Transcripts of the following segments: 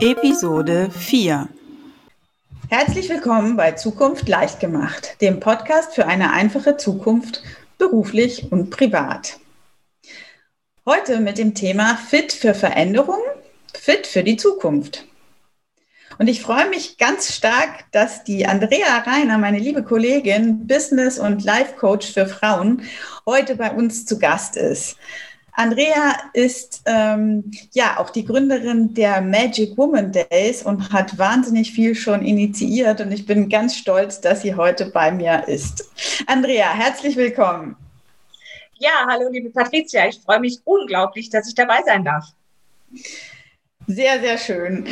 Episode 4 Herzlich willkommen bei Zukunft leicht gemacht, dem Podcast für eine einfache Zukunft, beruflich und privat. Heute mit dem Thema Fit für Veränderung, Fit für die Zukunft. Und ich freue mich ganz stark, dass die Andrea Reiner, meine liebe Kollegin, Business- und Life-Coach für Frauen, heute bei uns zu Gast ist. Andrea ist ähm, ja auch die Gründerin der Magic Woman Days und hat wahnsinnig viel schon initiiert und ich bin ganz stolz, dass sie heute bei mir ist. Andrea, herzlich willkommen. Ja, hallo liebe Patricia, ich freue mich unglaublich, dass ich dabei sein darf. Sehr, sehr schön.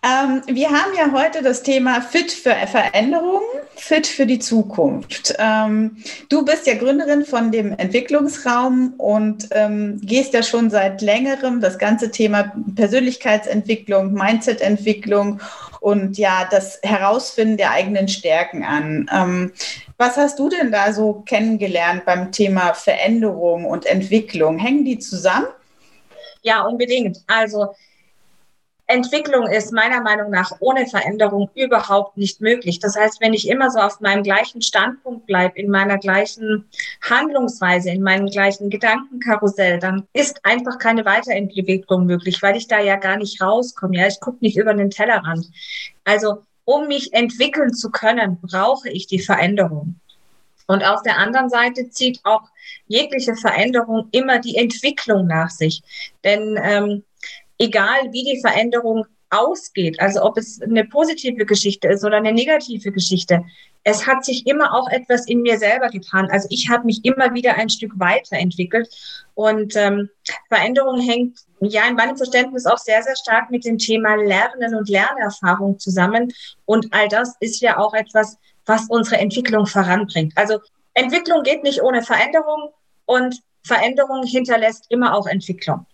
Ähm, wir haben ja heute das Thema Fit für Veränderung, Fit für die Zukunft. Ähm, du bist ja Gründerin von dem Entwicklungsraum und ähm, gehst ja schon seit längerem das ganze Thema Persönlichkeitsentwicklung, Mindsetentwicklung und ja, das Herausfinden der eigenen Stärken an. Ähm, was hast du denn da so kennengelernt beim Thema Veränderung und Entwicklung? Hängen die zusammen? Ja, unbedingt. Also Entwicklung ist meiner Meinung nach ohne Veränderung überhaupt nicht möglich. Das heißt, wenn ich immer so auf meinem gleichen Standpunkt bleibe, in meiner gleichen Handlungsweise, in meinem gleichen Gedankenkarussell, dann ist einfach keine Weiterentwicklung möglich, weil ich da ja gar nicht rauskomme. Ja, ich gucke nicht über den Tellerrand. Also, um mich entwickeln zu können, brauche ich die Veränderung. Und auf der anderen Seite zieht auch jegliche Veränderung immer die Entwicklung nach sich. Denn ähm, egal wie die Veränderung ausgeht, also ob es eine positive Geschichte ist oder eine negative Geschichte, es hat sich immer auch etwas in mir selber getan. Also ich habe mich immer wieder ein Stück weiterentwickelt und ähm, Veränderung hängt ja in meinem Verständnis auch sehr, sehr stark mit dem Thema Lernen und Lernerfahrung zusammen. Und all das ist ja auch etwas, was unsere Entwicklung voranbringt. Also Entwicklung geht nicht ohne Veränderung und Veränderung hinterlässt immer auch Entwicklung.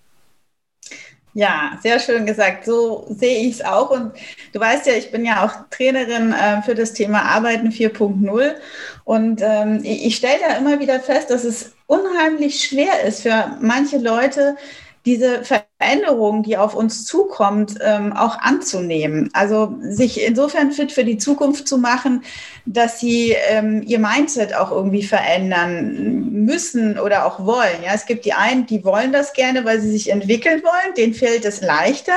Ja, sehr schön gesagt. So sehe ich es auch. Und du weißt ja, ich bin ja auch Trainerin äh, für das Thema Arbeiten 4.0. Und ähm, ich stelle da immer wieder fest, dass es unheimlich schwer ist für manche Leute, diese Veränderung, die auf uns zukommt, ähm, auch anzunehmen. Also sich insofern fit für die Zukunft zu machen, dass sie ähm, ihr Mindset auch irgendwie verändern müssen oder auch wollen. Ja, es gibt die einen, die wollen das gerne, weil sie sich entwickeln wollen, denen fällt es leichter.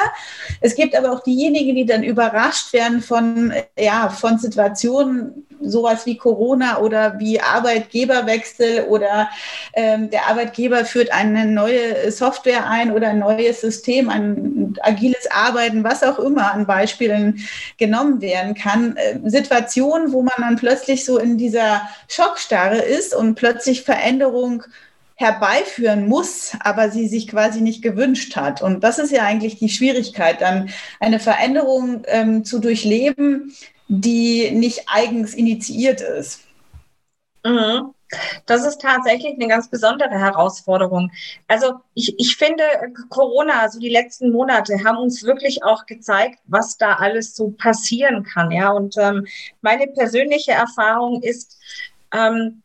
Es gibt aber auch diejenigen, die dann überrascht werden von, ja, von Situationen, sowas wie Corona oder wie Arbeitgeberwechsel oder ähm, der Arbeitgeber führt eine neue Software ein oder ein neues System, ein agiles Arbeiten, was auch immer an Beispielen genommen werden kann. Äh, Situationen, wo man dann plötzlich so in dieser Schockstarre ist und plötzlich Veränderung herbeiführen muss, aber sie sich quasi nicht gewünscht hat. Und das ist ja eigentlich die Schwierigkeit, dann eine Veränderung ähm, zu durchleben, die nicht eigens initiiert ist. Mhm. Das ist tatsächlich eine ganz besondere Herausforderung. Also ich, ich finde, Corona, also die letzten Monate, haben uns wirklich auch gezeigt, was da alles so passieren kann. Ja, und ähm, meine persönliche Erfahrung ist, ähm,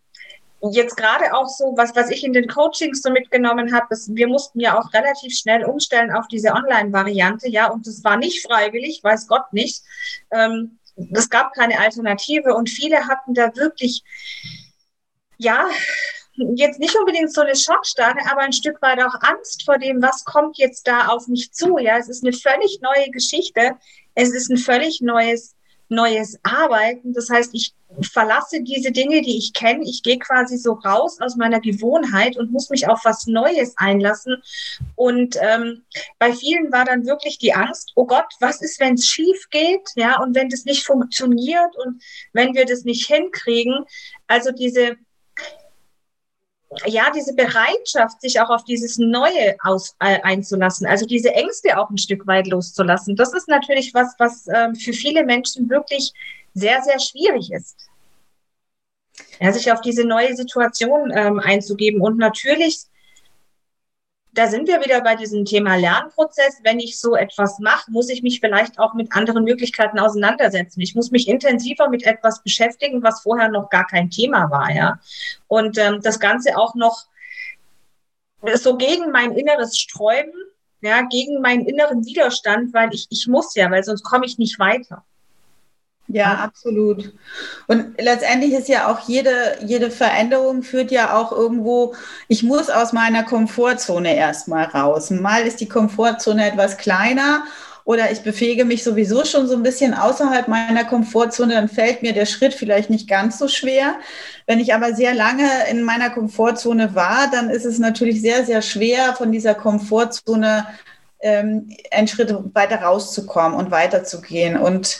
jetzt gerade auch so, was, was ich in den Coachings so mitgenommen habe, ist, wir mussten ja auch relativ schnell umstellen auf diese Online-Variante, ja, und das war nicht freiwillig, weiß Gott nicht. Ähm, es gab keine Alternative und viele hatten da wirklich, ja, jetzt nicht unbedingt so eine Schockstarre, aber ein Stück weit auch Angst vor dem, was kommt jetzt da auf mich zu. Ja, es ist eine völlig neue Geschichte. Es ist ein völlig neues neues Arbeiten. Das heißt, ich verlasse diese Dinge, die ich kenne. Ich gehe quasi so raus aus meiner Gewohnheit und muss mich auf was Neues einlassen. Und ähm, bei vielen war dann wirklich die Angst, oh Gott, was ist, wenn es schief geht? Ja, und wenn das nicht funktioniert und wenn wir das nicht hinkriegen. Also diese ja, diese Bereitschaft, sich auch auf dieses Neue aus, äh, einzulassen, also diese Ängste auch ein Stück weit loszulassen, das ist natürlich was, was ähm, für viele Menschen wirklich sehr, sehr schwierig ist. Ja, sich auf diese neue Situation ähm, einzugeben und natürlich da sind wir wieder bei diesem Thema Lernprozess. Wenn ich so etwas mache, muss ich mich vielleicht auch mit anderen Möglichkeiten auseinandersetzen. Ich muss mich intensiver mit etwas beschäftigen, was vorher noch gar kein Thema war, ja. Und ähm, das Ganze auch noch so gegen mein inneres Sträuben, ja, gegen meinen inneren Widerstand, weil ich, ich muss ja, weil sonst komme ich nicht weiter. Ja, absolut. Und letztendlich ist ja auch jede, jede Veränderung führt ja auch irgendwo, ich muss aus meiner Komfortzone erstmal raus. Mal ist die Komfortzone etwas kleiner oder ich befähige mich sowieso schon so ein bisschen außerhalb meiner Komfortzone, dann fällt mir der Schritt vielleicht nicht ganz so schwer. Wenn ich aber sehr lange in meiner Komfortzone war, dann ist es natürlich sehr, sehr schwer, von dieser Komfortzone ähm, einen Schritt weiter rauszukommen und weiterzugehen. Und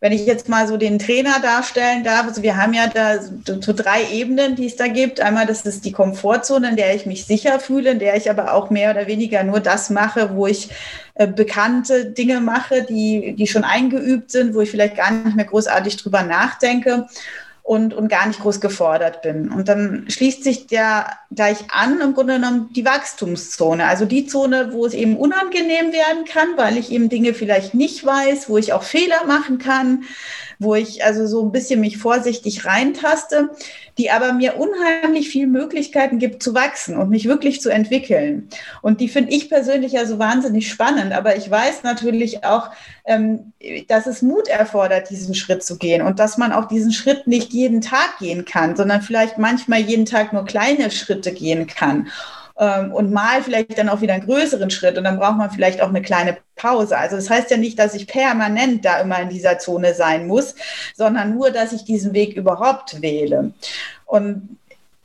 wenn ich jetzt mal so den Trainer darstellen darf, also wir haben ja da so, drei Ebenen, die es da gibt. Einmal, das ist die Komfortzone, in der ich mich sicher fühle, in der ich aber auch mehr oder weniger nur das mache, wo ich äh, bekannte Dinge mache, die, die schon eingeübt sind, wo ich vielleicht gar nicht mehr großartig drüber nachdenke und, und gar nicht groß gefordert bin. Und dann schließt sich der gleich an, im Grunde genommen, die Wachstumszone. Also die Zone, wo es eben unangenehm werden kann, weil ich eben Dinge vielleicht nicht weiß, wo ich auch Fehler machen kann, wo ich also so ein bisschen mich vorsichtig reintaste, die aber mir unheimlich viele Möglichkeiten gibt zu wachsen und mich wirklich zu entwickeln. Und die finde ich persönlich ja so wahnsinnig spannend. Aber ich weiß natürlich auch, ähm, dass es Mut erfordert, diesen Schritt zu gehen und dass man auch diesen Schritt nicht jeden Tag gehen kann, sondern vielleicht manchmal jeden Tag nur kleine Schritte gehen kann und mal vielleicht dann auch wieder einen größeren Schritt und dann braucht man vielleicht auch eine kleine Pause. Also das heißt ja nicht, dass ich permanent da immer in dieser Zone sein muss, sondern nur, dass ich diesen Weg überhaupt wähle. Und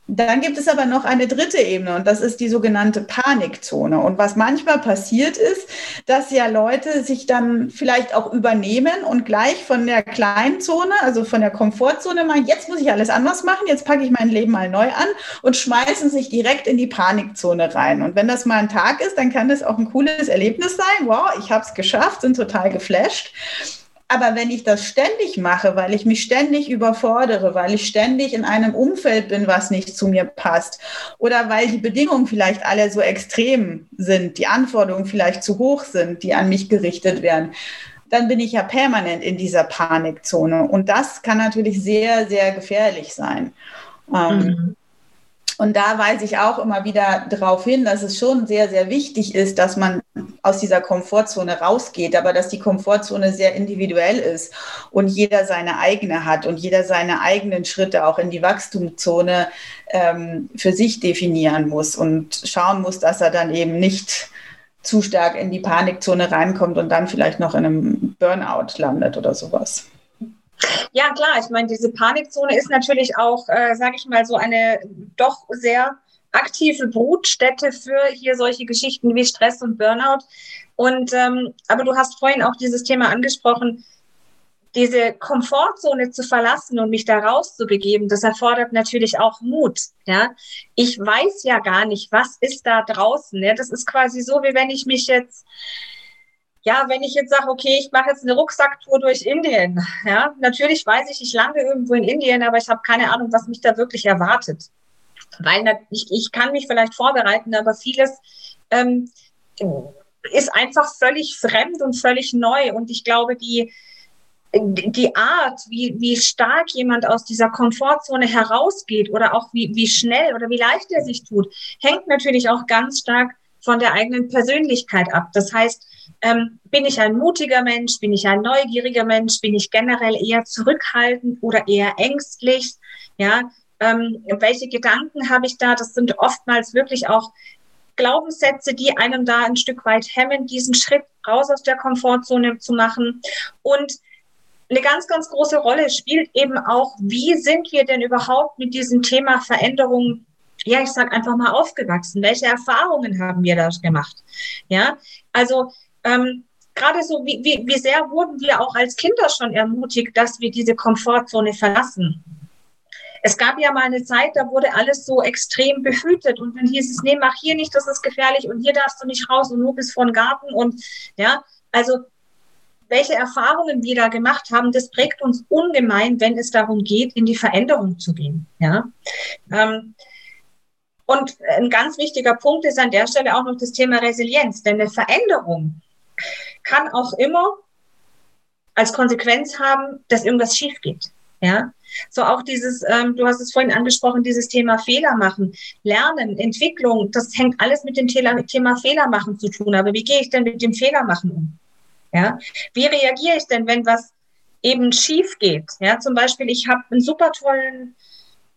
dann gibt es aber noch eine dritte Ebene und das ist die sogenannte Panikzone. Und was manchmal passiert ist, dass ja Leute sich dann vielleicht auch übernehmen und gleich von der kleinen Zone, also von der Komfortzone meinen, jetzt muss ich alles anders machen, jetzt packe ich mein Leben mal neu an und schmeißen sich direkt in die Panikzone rein. Und wenn das mal ein Tag ist, dann kann das auch ein cooles Erlebnis sein. Wow, ich habe es geschafft, sind total geflasht. Aber wenn ich das ständig mache, weil ich mich ständig überfordere, weil ich ständig in einem Umfeld bin, was nicht zu mir passt, oder weil die Bedingungen vielleicht alle so extrem sind, die Anforderungen vielleicht zu hoch sind, die an mich gerichtet werden, dann bin ich ja permanent in dieser Panikzone. Und das kann natürlich sehr, sehr gefährlich sein. Ähm, mhm. Und da weise ich auch immer wieder darauf hin, dass es schon sehr, sehr wichtig ist, dass man aus dieser Komfortzone rausgeht, aber dass die Komfortzone sehr individuell ist und jeder seine eigene hat und jeder seine eigenen Schritte auch in die Wachstumszone ähm, für sich definieren muss und schauen muss, dass er dann eben nicht zu stark in die Panikzone reinkommt und dann vielleicht noch in einem Burnout landet oder sowas. Ja, klar. Ich meine, diese Panikzone ist natürlich auch, äh, sage ich mal, so eine doch sehr aktive Brutstätte für hier solche Geschichten wie Stress und Burnout. Und ähm, aber du hast vorhin auch dieses Thema angesprochen, diese Komfortzone zu verlassen und mich da rauszubegeben, das erfordert natürlich auch Mut. Ja, ich weiß ja gar nicht, was ist da draußen. Ja? Das ist quasi so, wie wenn ich mich jetzt ja, wenn ich jetzt sage, okay, ich mache jetzt eine Rucksacktour durch Indien, ja, natürlich weiß ich, ich lande irgendwo in Indien, aber ich habe keine Ahnung, was mich da wirklich erwartet. Weil ich, ich kann mich vielleicht vorbereiten, aber vieles ähm, ist einfach völlig fremd und völlig neu. Und ich glaube, die, die Art, wie, wie stark jemand aus dieser Komfortzone herausgeht oder auch wie, wie schnell oder wie leicht er sich tut, hängt natürlich auch ganz stark von der eigenen Persönlichkeit ab. Das heißt, ähm, bin ich ein mutiger Mensch? Bin ich ein neugieriger Mensch? Bin ich generell eher zurückhaltend oder eher ängstlich? Ja, Ähm, welche Gedanken habe ich da? Das sind oftmals wirklich auch Glaubenssätze, die einem da ein Stück weit hemmen, diesen Schritt raus aus der Komfortzone zu machen. Und eine ganz, ganz große Rolle spielt eben auch, wie sind wir denn überhaupt mit diesem Thema Veränderung, ja, ich sage einfach mal aufgewachsen? Welche Erfahrungen haben wir da gemacht? Ja, also ähm, gerade so, wie, wie, wie sehr wurden wir auch als Kinder schon ermutigt, dass wir diese Komfortzone verlassen? Es gab ja mal eine Zeit, da wurde alles so extrem behütet und dann hieß es, nee, mach hier nicht, das ist gefährlich und hier darfst du nicht raus und nur bis vor den Garten und ja, also welche Erfahrungen wir da gemacht haben, das prägt uns ungemein, wenn es darum geht, in die Veränderung zu gehen. Ja. Ähm, und ein ganz wichtiger Punkt ist an der Stelle auch noch das Thema Resilienz, denn eine Veränderung kann auch immer als Konsequenz haben, dass irgendwas schief geht. Ja, so auch dieses, ähm, du hast es vorhin angesprochen, dieses Thema Fehler machen, Lernen, Entwicklung, das hängt alles mit dem Thema, Fehler machen zu tun. Aber wie gehe ich denn mit dem Fehler machen um? Ja, wie reagiere ich denn, wenn was eben schief geht? Ja, zum Beispiel, ich habe einen super tollen,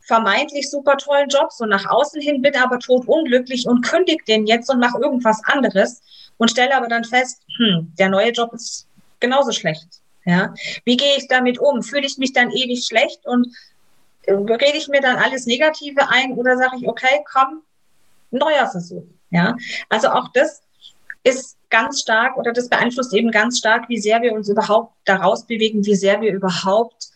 vermeintlich super tollen Job, so nach außen hin bin aber tot unglücklich und kündige den jetzt und mache irgendwas anderes und stelle aber dann fest, hm, der neue Job ist genauso schlecht. Ja, wie gehe ich damit um? Fühle ich mich dann ewig schlecht und äh, rede ich mir dann alles Negative ein oder sage ich, okay, komm, neuer Versuch. Ja, also auch das ist ganz stark oder das beeinflusst eben ganz stark, wie sehr wir uns überhaupt daraus bewegen, wie sehr wir überhaupt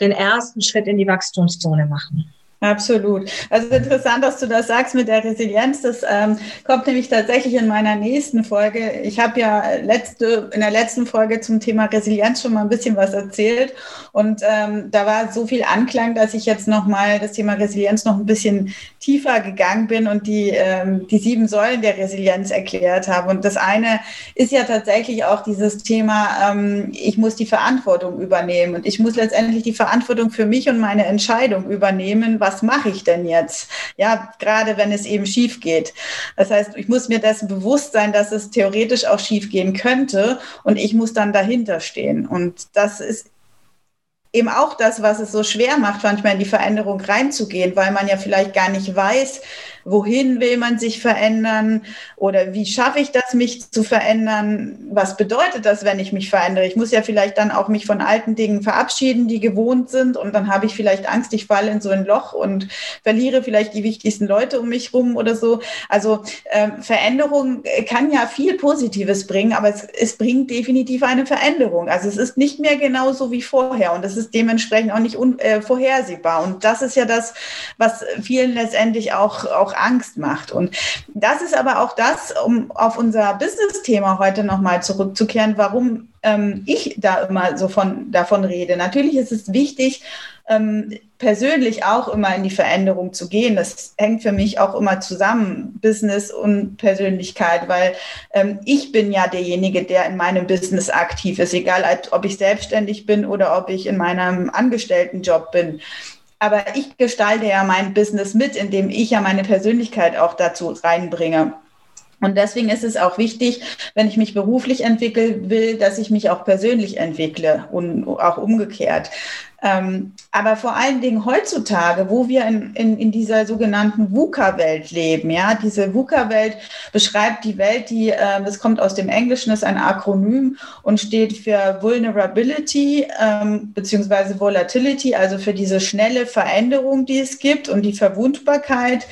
den ersten Schritt in die Wachstumszone machen. Absolut. Also interessant, dass du das sagst mit der Resilienz. Das ähm, kommt nämlich tatsächlich in meiner nächsten Folge. Ich habe ja letzte, in der letzten Folge zum Thema Resilienz schon mal ein bisschen was erzählt. Und ähm, da war so viel Anklang, dass ich jetzt nochmal das Thema Resilienz noch ein bisschen tiefer gegangen bin und die, ähm, die sieben Säulen der Resilienz erklärt habe. Und das eine ist ja tatsächlich auch dieses Thema, ähm, ich muss die Verantwortung übernehmen und ich muss letztendlich die Verantwortung für mich und meine Entscheidung übernehmen, was mache ich denn jetzt? Ja, gerade wenn es eben schief geht. Das heißt, ich muss mir dessen bewusst sein, dass es theoretisch auch schief gehen könnte und ich muss dann dahinter stehen. Und das ist eben auch das, was es so schwer macht, manchmal in die Veränderung reinzugehen, weil man ja vielleicht gar nicht weiß, wohin will man sich verändern oder wie schaffe ich das, mich zu verändern? Was bedeutet das, wenn ich mich verändere? Ich muss ja vielleicht dann auch mich von alten Dingen verabschieden, die gewohnt sind und dann habe ich vielleicht Angst, ich falle in so ein Loch und verliere vielleicht die wichtigsten Leute um mich rum oder so. Also äh, Veränderung kann ja viel Positives bringen, aber es, es bringt definitiv eine Veränderung. Also es ist nicht mehr genauso wie vorher und es ist dementsprechend auch nicht un, äh, vorhersehbar. Und das ist ja das, was vielen letztendlich auch, auch Angst macht. Und das ist aber auch das, um auf unser Business-Thema heute nochmal zurückzukehren, warum ähm, ich da immer so von, davon rede. Natürlich ist es wichtig, ähm, persönlich auch immer in die Veränderung zu gehen. Das hängt für mich auch immer zusammen, Business und Persönlichkeit, weil ähm, ich bin ja derjenige, der in meinem Business aktiv ist, egal ob ich selbstständig bin oder ob ich in meinem Angestelltenjob bin. Aber ich gestalte ja mein Business mit, indem ich ja meine Persönlichkeit auch dazu reinbringe. Und deswegen ist es auch wichtig, wenn ich mich beruflich entwickeln will, dass ich mich auch persönlich entwickle und auch umgekehrt. Ähm, aber vor allen Dingen heutzutage, wo wir in, in, in dieser sogenannten VUCA-Welt leben, ja, diese VUCA-Welt beschreibt die Welt, die, äh, das kommt aus dem Englischen, ist ein Akronym und steht für Vulnerability ähm, beziehungsweise Volatility, also für diese schnelle Veränderung, die es gibt und die Verwundbarkeit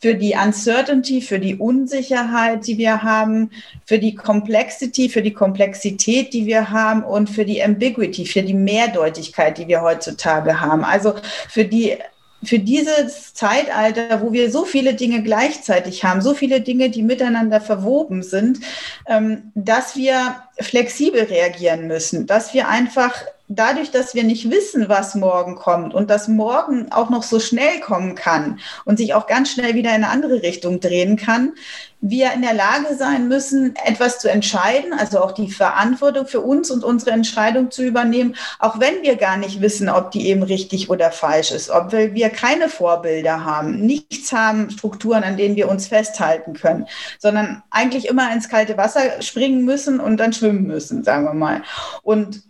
für die Uncertainty, für die Unsicherheit, die wir haben, für die Complexity, für die Komplexität, die wir haben und für die Ambiguity, für die Mehrdeutigkeit, die wir heutzutage haben. Also für die für dieses Zeitalter, wo wir so viele Dinge gleichzeitig haben, so viele Dinge, die miteinander verwoben sind, ähm, dass wir flexibel reagieren müssen, dass wir einfach dadurch, dass wir nicht wissen, was morgen kommt und dass morgen auch noch so schnell kommen kann und sich auch ganz schnell wieder in eine andere Richtung drehen kann, wir in der Lage sein müssen, etwas zu entscheiden, also auch die Verantwortung für uns und unsere Entscheidung zu übernehmen, auch wenn wir gar nicht wissen, ob die eben richtig oder falsch ist, ob wir keine Vorbilder haben, nichts haben, Strukturen, an denen wir uns festhalten können, sondern eigentlich immer ins kalte Wasser springen müssen und dann schwimmen müssen, sagen wir mal. Und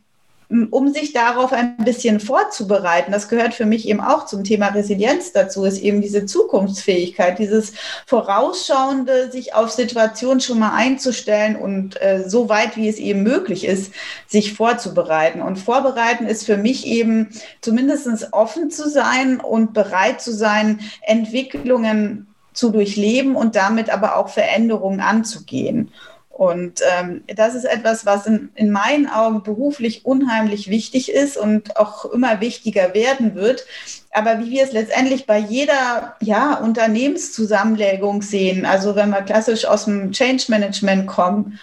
um sich darauf ein bisschen vorzubereiten, das gehört für mich eben auch zum Thema Resilienz dazu, ist eben diese Zukunftsfähigkeit, dieses vorausschauende, sich auf Situationen schon mal einzustellen und äh, so weit wie es eben möglich ist, sich vorzubereiten. Und vorbereiten ist für mich eben zumindest offen zu sein und bereit zu sein, Entwicklungen zu durchleben und damit aber auch Veränderungen anzugehen. Und ähm, das ist etwas, was in, in meinen Augen beruflich unheimlich wichtig ist und auch immer wichtiger werden wird. Aber wie wir es letztendlich bei jeder ja, Unternehmenszusammenlegung sehen, also wenn wir klassisch aus dem Change Management kommen,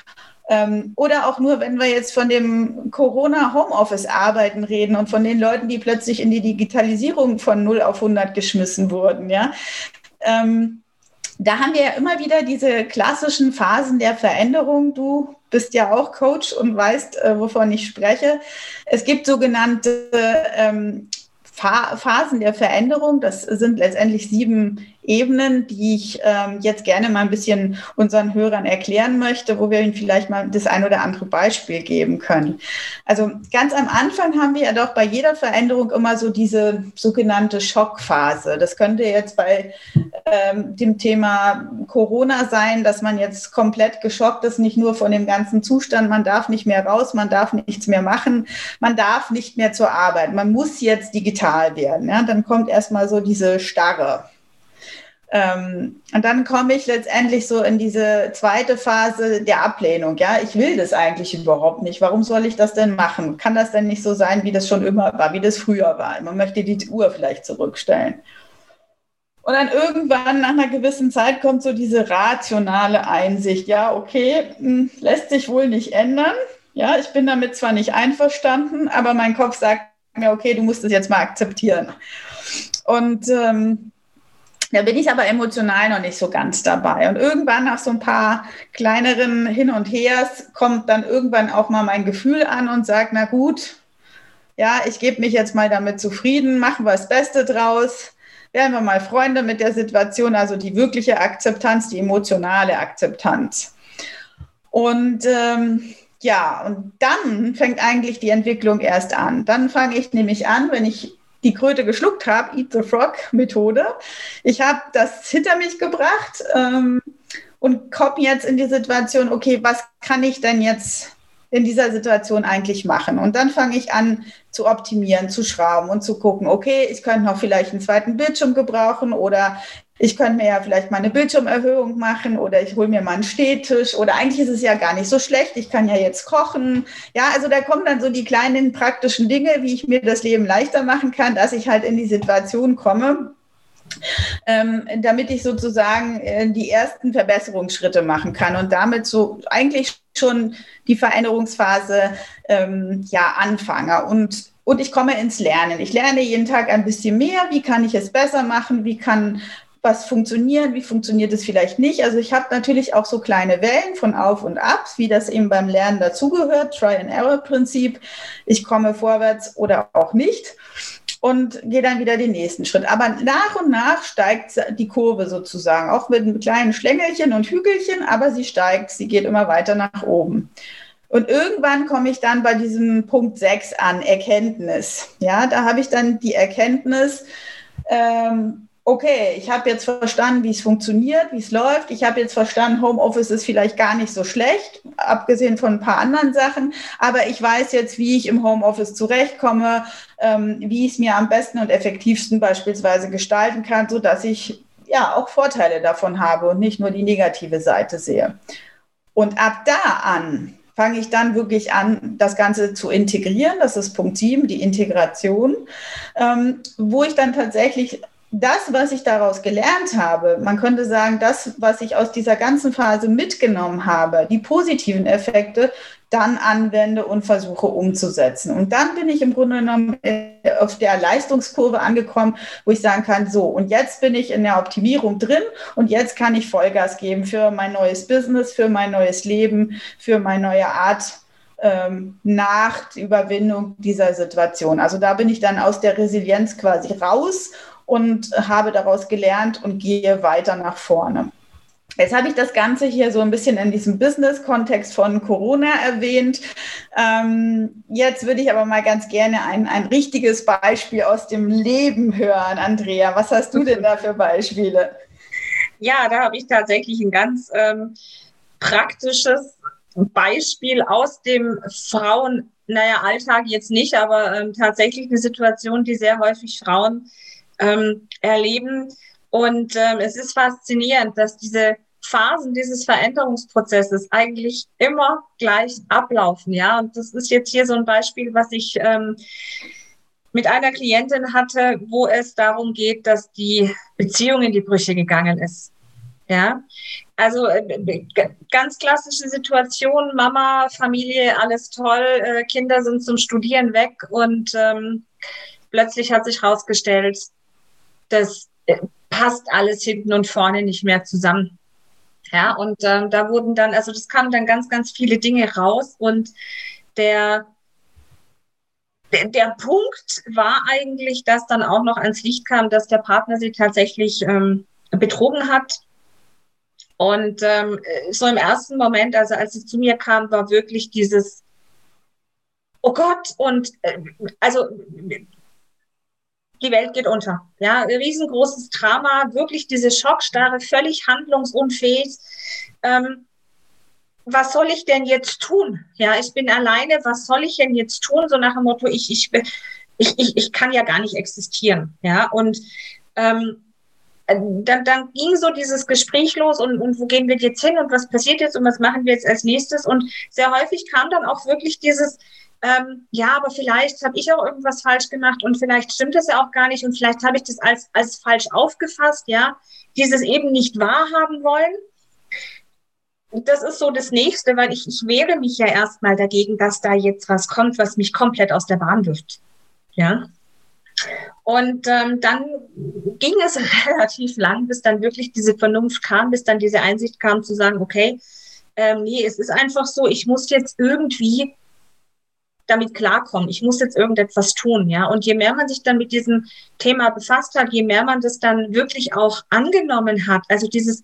ähm, oder auch nur, wenn wir jetzt von dem Corona-Homeoffice-Arbeiten reden und von den Leuten, die plötzlich in die Digitalisierung von 0 auf 100 geschmissen wurden, ja. Ähm, da haben wir ja immer wieder diese klassischen Phasen der Veränderung. Du bist ja auch Coach und weißt, äh, wovon ich spreche. Es gibt sogenannte ähm, Phasen der Veränderung. Das sind letztendlich sieben Ebenen, die ich ähm, jetzt gerne mal ein bisschen unseren Hörern erklären möchte, wo wir ihnen vielleicht mal das ein oder andere Beispiel geben können. Also ganz am Anfang haben wir ja doch bei jeder Veränderung immer so diese sogenannte Schockphase. Das könnte jetzt bei ähm, dem Thema Corona sein, dass man jetzt komplett geschockt ist, nicht nur von dem ganzen Zustand, man darf nicht mehr raus, man darf nichts mehr machen, man darf nicht mehr zur Arbeit, man muss jetzt digital werden. Ja? Dann kommt erstmal so diese Starre. Ähm, und dann komme ich letztendlich so in diese zweite Phase der Ablehnung. Ja, ich will das eigentlich überhaupt nicht. Warum soll ich das denn machen? Kann das denn nicht so sein, wie das schon immer war, wie das früher war? Man möchte die Uhr vielleicht zurückstellen. Und dann irgendwann nach einer gewissen Zeit kommt so diese rationale Einsicht. Ja, okay, hm, lässt sich wohl nicht ändern. Ja, ich bin damit zwar nicht einverstanden, aber mein Kopf sagt mir, okay, du musst es jetzt mal akzeptieren. Und ähm, da bin ich aber emotional noch nicht so ganz dabei. Und irgendwann nach so ein paar kleineren Hin und Hers kommt dann irgendwann auch mal mein Gefühl an und sagt, na gut, ja, ich gebe mich jetzt mal damit zufrieden, machen wir das Beste draus, werden wir mal Freunde mit der Situation, also die wirkliche Akzeptanz, die emotionale Akzeptanz. Und ähm, ja, und dann fängt eigentlich die Entwicklung erst an. Dann fange ich nämlich an, wenn ich die Kröte geschluckt habe, Eat the Frog Methode. Ich habe das hinter mich gebracht ähm, und komme jetzt in die Situation, okay, was kann ich denn jetzt in dieser Situation eigentlich machen? Und dann fange ich an zu optimieren, zu schrauben und zu gucken, okay, ich könnte noch vielleicht einen zweiten Bildschirm gebrauchen oder ich könnte mir ja vielleicht mal eine Bildschirmerhöhung machen oder ich hole mir mal einen Stehtisch oder eigentlich ist es ja gar nicht so schlecht. Ich kann ja jetzt kochen. Ja, also da kommen dann so die kleinen praktischen Dinge, wie ich mir das Leben leichter machen kann, dass ich halt in die Situation komme, ähm, damit ich sozusagen äh, die ersten Verbesserungsschritte machen kann und damit so eigentlich schon die Veränderungsphase ähm, ja anfange. Und und ich komme ins Lernen. Ich lerne jeden Tag ein bisschen mehr. Wie kann ich es besser machen? Wie kann was funktioniert, wie funktioniert es vielleicht nicht. Also ich habe natürlich auch so kleine Wellen von Auf und Abs, wie das eben beim Lernen dazugehört, Try-and-Error-Prinzip. Ich komme vorwärts oder auch nicht und gehe dann wieder den nächsten Schritt. Aber nach und nach steigt die Kurve sozusagen, auch mit kleinen Schlängelchen und Hügelchen, aber sie steigt, sie geht immer weiter nach oben. Und irgendwann komme ich dann bei diesem Punkt 6 an, Erkenntnis. Ja, da habe ich dann die Erkenntnis, ähm, okay, ich habe jetzt verstanden, wie es funktioniert, wie es läuft. Ich habe jetzt verstanden, Homeoffice ist vielleicht gar nicht so schlecht, abgesehen von ein paar anderen Sachen. Aber ich weiß jetzt, wie ich im Homeoffice zurechtkomme, ähm, wie ich es mir am besten und effektivsten beispielsweise gestalten kann, so dass ich ja auch Vorteile davon habe und nicht nur die negative Seite sehe. Und ab da an fange ich dann wirklich an, das Ganze zu integrieren. Das ist Punkt 7, die Integration, ähm, wo ich dann tatsächlich das, was ich daraus gelernt habe, man könnte sagen, das, was ich aus dieser ganzen Phase mitgenommen habe, die positiven Effekte, dann anwende und versuche umzusetzen. Und dann bin ich im Grunde genommen äh, auf der Leistungskurve angekommen, wo ich sagen kann, so, und jetzt bin ich in der Optimierung drin und jetzt kann ich Vollgas geben für mein neues Business, für mein neues Leben, für meine neue Art ähm, nach Überwindung dieser Situation. Also da bin ich dann aus der Resilienz quasi raus und habe daraus gelernt und gehe weiter nach vorne. Jetzt habe ich das Ganze hier so ein bisschen in diesem Business-Kontext von Corona erwähnt. Ähm, jetzt würde ich aber mal ganz gerne ein, ein richtiges Beispiel aus dem Leben hören. Andrea, was hast du denn da für Beispiele? Ja, da habe ich tatsächlich ein ganz ähm, praktisches Beispiel aus dem Frauen, naja, Alltag jetzt nicht, aber ähm, tatsächlich eine Situation, die sehr häufig Frauen ähm, erleben. Und ähm, es ist faszinierend, dass diese Phasen dieses Veränderungsprozesses eigentlich immer gleich ablaufen. Ja, und das ist jetzt hier so ein Beispiel, was ich ähm, mit einer Klientin hatte, wo es darum geht, dass die Beziehung in die Brüche gegangen ist. Ja, also äh, ganz klassische Situation, Mama, Familie, alles toll, äh, Kinder sind zum Studieren weg und ähm, plötzlich hat sich herausgestellt, das äh, passt alles hinten und vorne nicht mehr zusammen. Ja, und ähm, da wurden dann, also das kamen dann ganz, ganz viele Dinge raus und der, der, der Punkt war eigentlich, dass dann auch noch ans Licht kam, dass der Partner sie tatsächlich ähm, betrogen hat. Und ähm, so im ersten Moment, also als sie zu mir kam, war wirklich dieses, oh Gott, und äh, also die Welt geht unter. Ja, riesengroßes Drama, wirklich diese Schockstarre, völlig handlungsunfähig. Ähm, was soll ich denn jetzt tun? Ja, ich bin alleine, was soll ich denn jetzt tun? So nach dem Motto, ich, ich, ich, ich, ich kann ja gar nicht existieren. Ja, und ähm, dann, dann ging so dieses Gespräch los und, und wo gehen wir jetzt hin und was passiert jetzt und was machen wir jetzt als nächstes? Und sehr häufig kam dann auch wirklich dieses, ähm, ja, aber vielleicht habe ich auch irgendwas falsch gemacht und vielleicht stimmt das ja auch gar nicht und vielleicht habe ich das als, als falsch aufgefasst, ja, dieses eben nicht wahrhaben wollen. Das ist so das Nächste, weil ich, ich wehre mich ja erstmal dagegen, dass da jetzt was kommt, was mich komplett aus der Bahn wirft. Ja. Und ähm, dann ging es relativ lang, bis dann wirklich diese Vernunft kam, bis dann diese Einsicht kam zu sagen, okay, ähm, nee, es ist einfach so, ich muss jetzt irgendwie damit klarkommen. Ich muss jetzt irgendetwas tun, ja. Und je mehr man sich dann mit diesem Thema befasst hat, je mehr man das dann wirklich auch angenommen hat, also dieses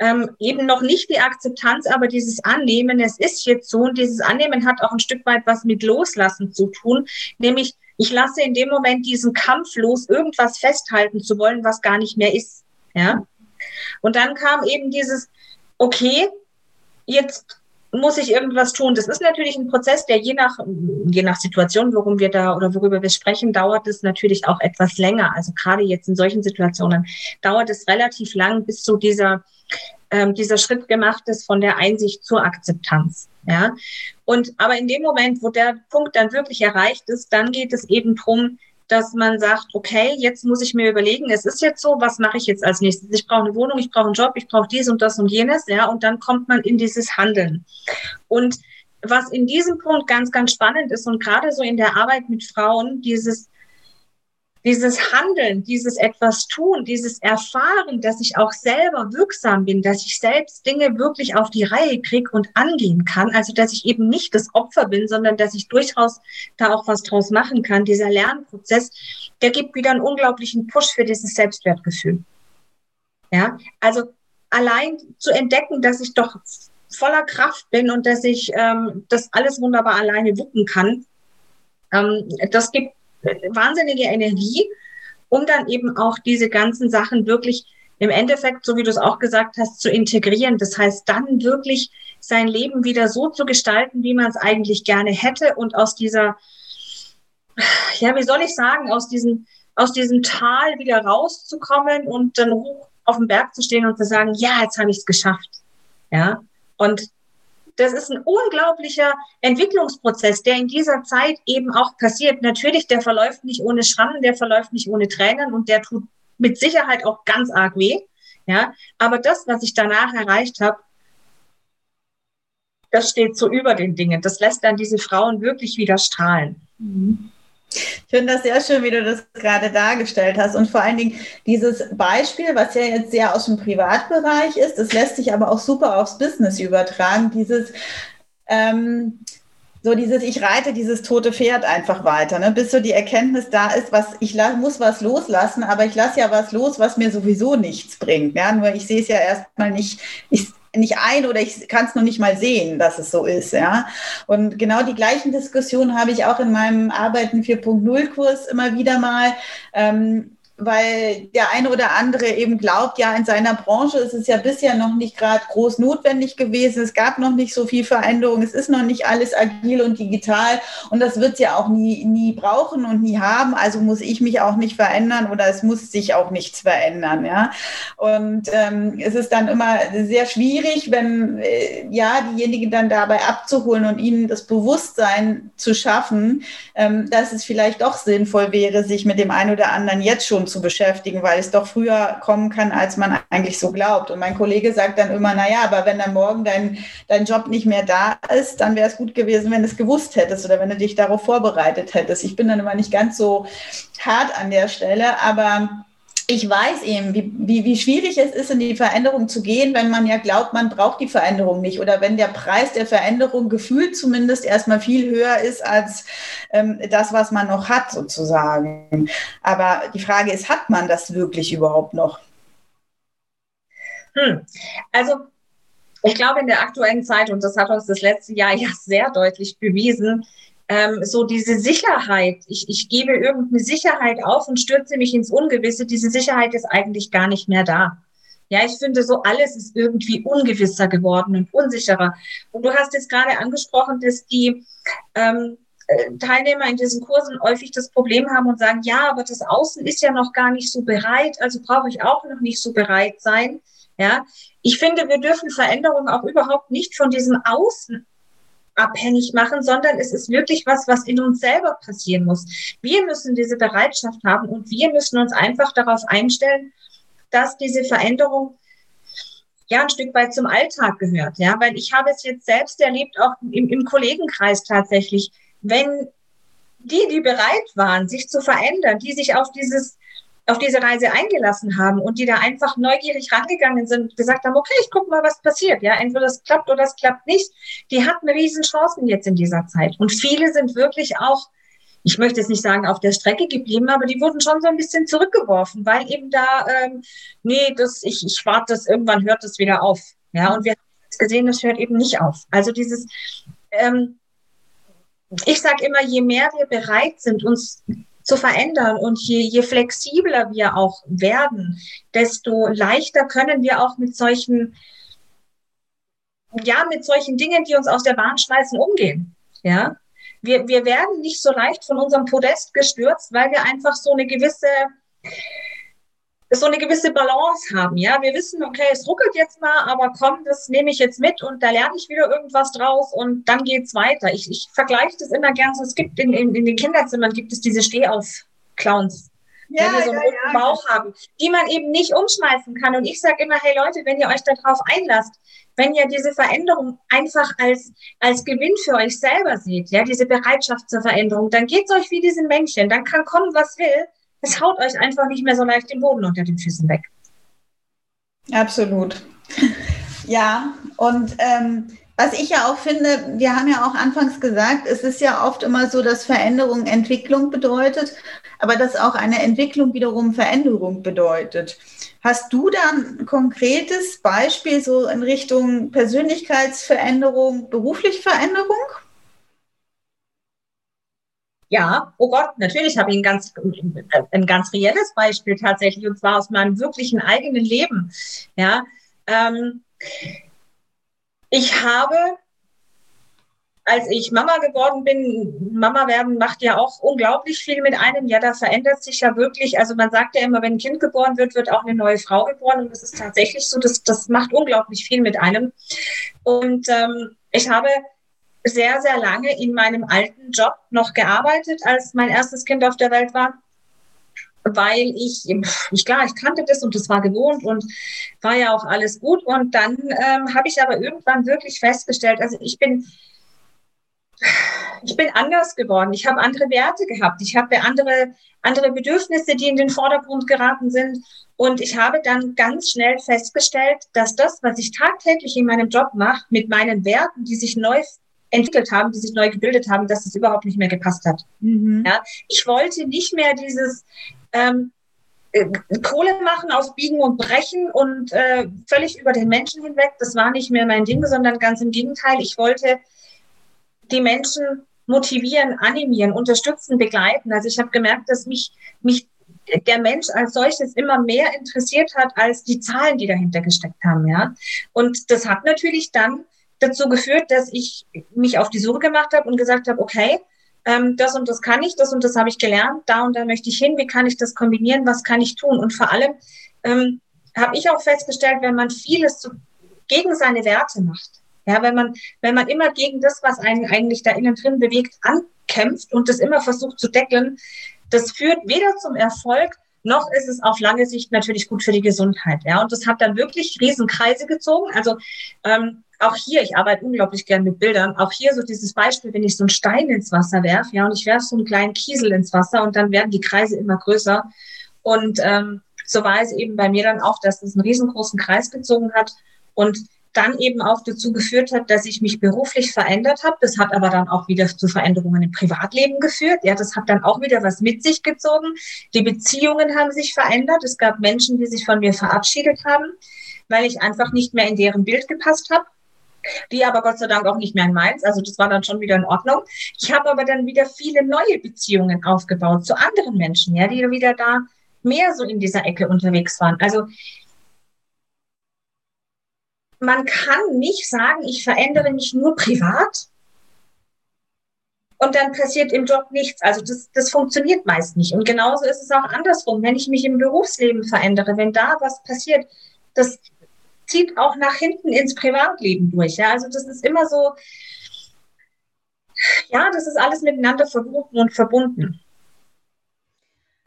ähm, eben noch nicht die Akzeptanz, aber dieses Annehmen, es ist jetzt so und dieses Annehmen hat auch ein Stück weit was mit Loslassen zu tun, nämlich ich lasse in dem Moment diesen Kampf los, irgendwas festhalten zu wollen, was gar nicht mehr ist, ja. Und dann kam eben dieses, okay, jetzt muss ich irgendwas tun. Das ist natürlich ein Prozess, der je nach, je nach Situation, worum wir da oder worüber wir sprechen, dauert es natürlich auch etwas länger. Also gerade jetzt in solchen Situationen dauert es relativ lang, bis so dieser, ähm, dieser Schritt gemacht ist von der Einsicht zur Akzeptanz. Ja. Und aber in dem Moment, wo der Punkt dann wirklich erreicht ist, dann geht es eben drum dass man sagt, okay, jetzt muss ich mir überlegen, es ist jetzt so, was mache ich jetzt als nächstes? Ich brauche eine Wohnung, ich brauche einen Job, ich brauche dies und das und jenes, ja, und dann kommt man in dieses Handeln. Und was in diesem Punkt ganz, ganz spannend ist und gerade so in der Arbeit mit Frauen, dieses dieses Handeln, dieses etwas tun, dieses Erfahren, dass ich auch selber wirksam bin, dass ich selbst Dinge wirklich auf die Reihe kriege und angehen kann. Also, dass ich eben nicht das Opfer bin, sondern dass ich durchaus da auch was draus machen kann. Dieser Lernprozess, der gibt wieder einen unglaublichen Push für dieses Selbstwertgefühl. Ja, also allein zu entdecken, dass ich doch voller Kraft bin und dass ich ähm, das alles wunderbar alleine wuppen kann, ähm, das gibt wahnsinnige Energie, um dann eben auch diese ganzen Sachen wirklich im Endeffekt, so wie du es auch gesagt hast, zu integrieren. Das heißt, dann wirklich sein Leben wieder so zu gestalten, wie man es eigentlich gerne hätte und aus dieser, ja, wie soll ich sagen, aus diesem, aus diesem Tal wieder rauszukommen und dann hoch auf dem Berg zu stehen und zu sagen, ja, jetzt habe ich es geschafft. Ja. Und das ist ein unglaublicher Entwicklungsprozess, der in dieser Zeit eben auch passiert. Natürlich, der verläuft nicht ohne Schrammen, der verläuft nicht ohne Tränen und der tut mit Sicherheit auch ganz arg weh. Ja, aber das, was ich danach erreicht habe, das steht so über den Dingen. Das lässt dann diese Frauen wirklich wieder strahlen. Mhm. Ich finde das sehr schön, wie du das gerade dargestellt hast. Und vor allen Dingen dieses Beispiel, was ja jetzt sehr aus dem Privatbereich ist, das lässt sich aber auch super aufs Business übertragen. Dieses, ähm, so dieses, ich reite dieses tote Pferd einfach weiter, ne, bis so die Erkenntnis da ist, was ich muss was loslassen, aber ich lasse ja was los, was mir sowieso nichts bringt. Ja? Nur ich sehe es ja erstmal nicht, ich, nicht ein oder ich kann es noch nicht mal sehen, dass es so ist. Ja? Und genau die gleichen Diskussionen habe ich auch in meinem Arbeiten 4.0 Kurs immer wieder mal. Ähm, weil der eine oder andere eben glaubt, ja, in seiner Branche ist es ja bisher noch nicht gerade groß notwendig gewesen. Es gab noch nicht so viel Veränderung. Es ist noch nicht alles agil und digital und das wird es ja auch nie, nie brauchen und nie haben. Also muss ich mich auch nicht verändern oder es muss sich auch nichts verändern. Ja? Und ähm, es ist dann immer sehr schwierig, wenn äh, ja diejenigen dann dabei abzuholen und ihnen das Bewusstsein zu schaffen, ähm, dass es vielleicht doch sinnvoll wäre, sich mit dem einen oder anderen jetzt schon zu beschäftigen, weil es doch früher kommen kann, als man eigentlich so glaubt. Und mein Kollege sagt dann immer, naja, aber wenn dann morgen dein, dein Job nicht mehr da ist, dann wäre es gut gewesen, wenn du es gewusst hättest oder wenn du dich darauf vorbereitet hättest. Ich bin dann immer nicht ganz so hart an der Stelle, aber ich weiß eben, wie, wie, wie schwierig es ist, in die Veränderung zu gehen, wenn man ja glaubt, man braucht die Veränderung nicht oder wenn der Preis der Veränderung gefühlt zumindest erstmal viel höher ist als ähm, das, was man noch hat, sozusagen. Aber die Frage ist, hat man das wirklich überhaupt noch? Hm. Also ich glaube, in der aktuellen Zeit, und das hat uns das letzte Jahr ja sehr deutlich bewiesen, ähm, so diese Sicherheit, ich, ich gebe irgendeine Sicherheit auf und stürze mich ins Ungewisse, diese Sicherheit ist eigentlich gar nicht mehr da. Ja, ich finde, so alles ist irgendwie ungewisser geworden und unsicherer. Und du hast jetzt gerade angesprochen, dass die ähm, äh, Teilnehmer in diesen Kursen häufig das Problem haben und sagen, ja, aber das Außen ist ja noch gar nicht so bereit, also brauche ich auch noch nicht so bereit sein. Ja, ich finde, wir dürfen Veränderungen auch überhaupt nicht von diesem Außen abhängig machen, sondern es ist wirklich was, was in uns selber passieren muss. Wir müssen diese Bereitschaft haben und wir müssen uns einfach darauf einstellen, dass diese Veränderung ja ein Stück weit zum Alltag gehört. Ja, weil ich habe es jetzt selbst erlebt, auch im, im Kollegenkreis tatsächlich, wenn die, die bereit waren, sich zu verändern, die sich auf dieses auf diese Reise eingelassen haben und die da einfach neugierig rangegangen sind und gesagt haben, okay, ich gucke mal, was passiert. Ja, entweder das klappt oder das klappt nicht. Die hatten riesen Chancen jetzt in dieser Zeit. Und viele sind wirklich auch, ich möchte jetzt nicht sagen, auf der Strecke geblieben, aber die wurden schon so ein bisschen zurückgeworfen, weil eben da, ähm, nee, das, ich, ich warte das, irgendwann hört das wieder auf. Ja, und wir haben gesehen, das hört eben nicht auf. Also dieses, ähm, ich sage immer, je mehr wir bereit sind, uns zu verändern. Und je, je flexibler wir auch werden, desto leichter können wir auch mit solchen, ja, mit solchen Dingen, die uns aus der Bahn schmeißen, umgehen. Ja, wir, wir werden nicht so leicht von unserem Podest gestürzt, weil wir einfach so eine gewisse so eine gewisse Balance haben. Ja, wir wissen, okay, es ruckelt jetzt mal, aber komm, das nehme ich jetzt mit und da lerne ich wieder irgendwas draus und dann geht's weiter. Ich, ich vergleiche das immer gern. Es gibt in, in, in den Kinderzimmern gibt es diese Stehauf-Clowns. Ja, die so einen ja, ja. Bauch haben, die man eben nicht umschmeißen kann. Und ich sage immer, hey Leute, wenn ihr euch darauf einlasst, wenn ihr diese Veränderung einfach als, als Gewinn für euch selber seht, ja, diese Bereitschaft zur Veränderung, dann geht's euch wie diesen Männchen. Dann kann kommen, was will es haut euch einfach nicht mehr so leicht den Boden unter den Füßen weg. Absolut. Ja, und ähm, was ich ja auch finde, wir haben ja auch anfangs gesagt, es ist ja oft immer so, dass Veränderung Entwicklung bedeutet, aber dass auch eine Entwicklung wiederum Veränderung bedeutet. Hast du da ein konkretes Beispiel so in Richtung Persönlichkeitsveränderung, beruflich Veränderung? Ja, oh Gott, natürlich habe ich ein ganz, ein ganz reelles Beispiel tatsächlich, und zwar aus meinem wirklichen eigenen Leben. Ja, ähm, ich habe, als ich Mama geworden bin, Mama werden macht ja auch unglaublich viel mit einem. Ja, da verändert sich ja wirklich. Also man sagt ja immer, wenn ein Kind geboren wird, wird auch eine neue Frau geboren. Und das ist tatsächlich so. Das, das macht unglaublich viel mit einem. Und ähm, ich habe sehr, sehr lange in meinem alten Job noch gearbeitet, als mein erstes Kind auf der Welt war, weil ich, ich klar, ich kannte das und das war gewohnt und war ja auch alles gut. Und dann ähm, habe ich aber irgendwann wirklich festgestellt, also ich bin, ich bin anders geworden. Ich habe andere Werte gehabt. Ich habe andere, andere Bedürfnisse, die in den Vordergrund geraten sind. Und ich habe dann ganz schnell festgestellt, dass das, was ich tagtäglich in meinem Job mache, mit meinen Werten, die sich neu entwickelt haben, die sich neu gebildet haben, dass es überhaupt nicht mehr gepasst hat. Mhm. Ja, ich wollte nicht mehr dieses ähm, äh, Kohle machen auf Biegen und Brechen und äh, völlig über den Menschen hinweg. Das war nicht mehr mein Ding, sondern ganz im Gegenteil. Ich wollte die Menschen motivieren, animieren, unterstützen, begleiten. Also ich habe gemerkt, dass mich, mich der Mensch als solches immer mehr interessiert hat als die Zahlen, die dahinter gesteckt haben, ja. Und das hat natürlich dann dazu geführt, dass ich mich auf die Suche gemacht habe und gesagt habe, okay, ähm, das und das kann ich, das und das habe ich gelernt, da und da möchte ich hin, wie kann ich das kombinieren, was kann ich tun? Und vor allem ähm, habe ich auch festgestellt, wenn man vieles zu, gegen seine Werte macht, ja, wenn man, wenn man immer gegen das, was einen eigentlich da innen drin bewegt, ankämpft und das immer versucht zu deckeln, das führt weder zum Erfolg, noch ist es auf lange Sicht natürlich gut für die Gesundheit. Ja, und das hat dann wirklich Riesenkreise gezogen. Also ähm, auch hier, ich arbeite unglaublich gern mit Bildern. Auch hier so dieses Beispiel, wenn ich so einen Stein ins Wasser werfe, ja, und ich werfe so einen kleinen Kiesel ins Wasser und dann werden die Kreise immer größer. Und ähm, so war es eben bei mir dann auch, dass es einen riesengroßen Kreis gezogen hat und dann eben auch dazu geführt hat, dass ich mich beruflich verändert habe. Das hat aber dann auch wieder zu Veränderungen im Privatleben geführt. Ja, das hat dann auch wieder was mit sich gezogen. Die Beziehungen haben sich verändert. Es gab Menschen, die sich von mir verabschiedet haben, weil ich einfach nicht mehr in deren Bild gepasst habe die aber Gott sei Dank auch nicht mehr in meins. Also das war dann schon wieder in Ordnung. Ich habe aber dann wieder viele neue Beziehungen aufgebaut zu anderen Menschen, ja, die wieder da mehr so in dieser Ecke unterwegs waren. Also man kann nicht sagen, ich verändere mich nur privat und dann passiert im Job nichts. Also das, das funktioniert meist nicht. Und genauso ist es auch andersrum. Wenn ich mich im Berufsleben verändere, wenn da was passiert, das zieht auch nach hinten ins Privatleben durch. Ja, also das ist immer so, ja, das ist alles miteinander verbunden und verbunden.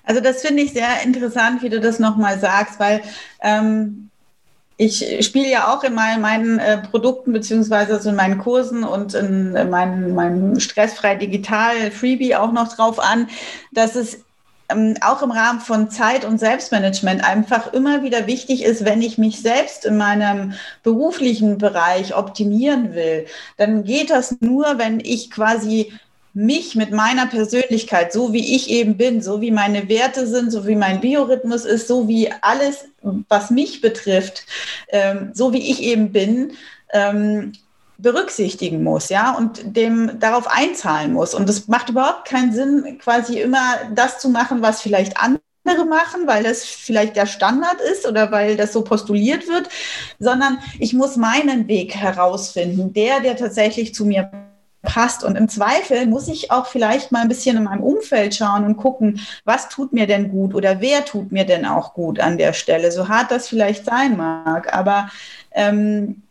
Also das finde ich sehr interessant, wie du das nochmal sagst, weil ähm, ich spiele ja auch in meinen, meinen äh, Produkten beziehungsweise also in meinen Kursen und in, in meinem, meinem stressfrei digital Freebie auch noch drauf an, dass es auch im Rahmen von Zeit- und Selbstmanagement einfach immer wieder wichtig ist, wenn ich mich selbst in meinem beruflichen Bereich optimieren will, dann geht das nur, wenn ich quasi mich mit meiner Persönlichkeit, so wie ich eben bin, so wie meine Werte sind, so wie mein Biorhythmus ist, so wie alles, was mich betrifft, ähm, so wie ich eben bin, ähm, berücksichtigen muss, ja, und dem darauf einzahlen muss. Und es macht überhaupt keinen Sinn, quasi immer das zu machen, was vielleicht andere machen, weil das vielleicht der Standard ist oder weil das so postuliert wird, sondern ich muss meinen Weg herausfinden, der, der tatsächlich zu mir passt. Und im Zweifel muss ich auch vielleicht mal ein bisschen in meinem Umfeld schauen und gucken, was tut mir denn gut oder wer tut mir denn auch gut an der Stelle, so hart das vielleicht sein mag. Aber ähm,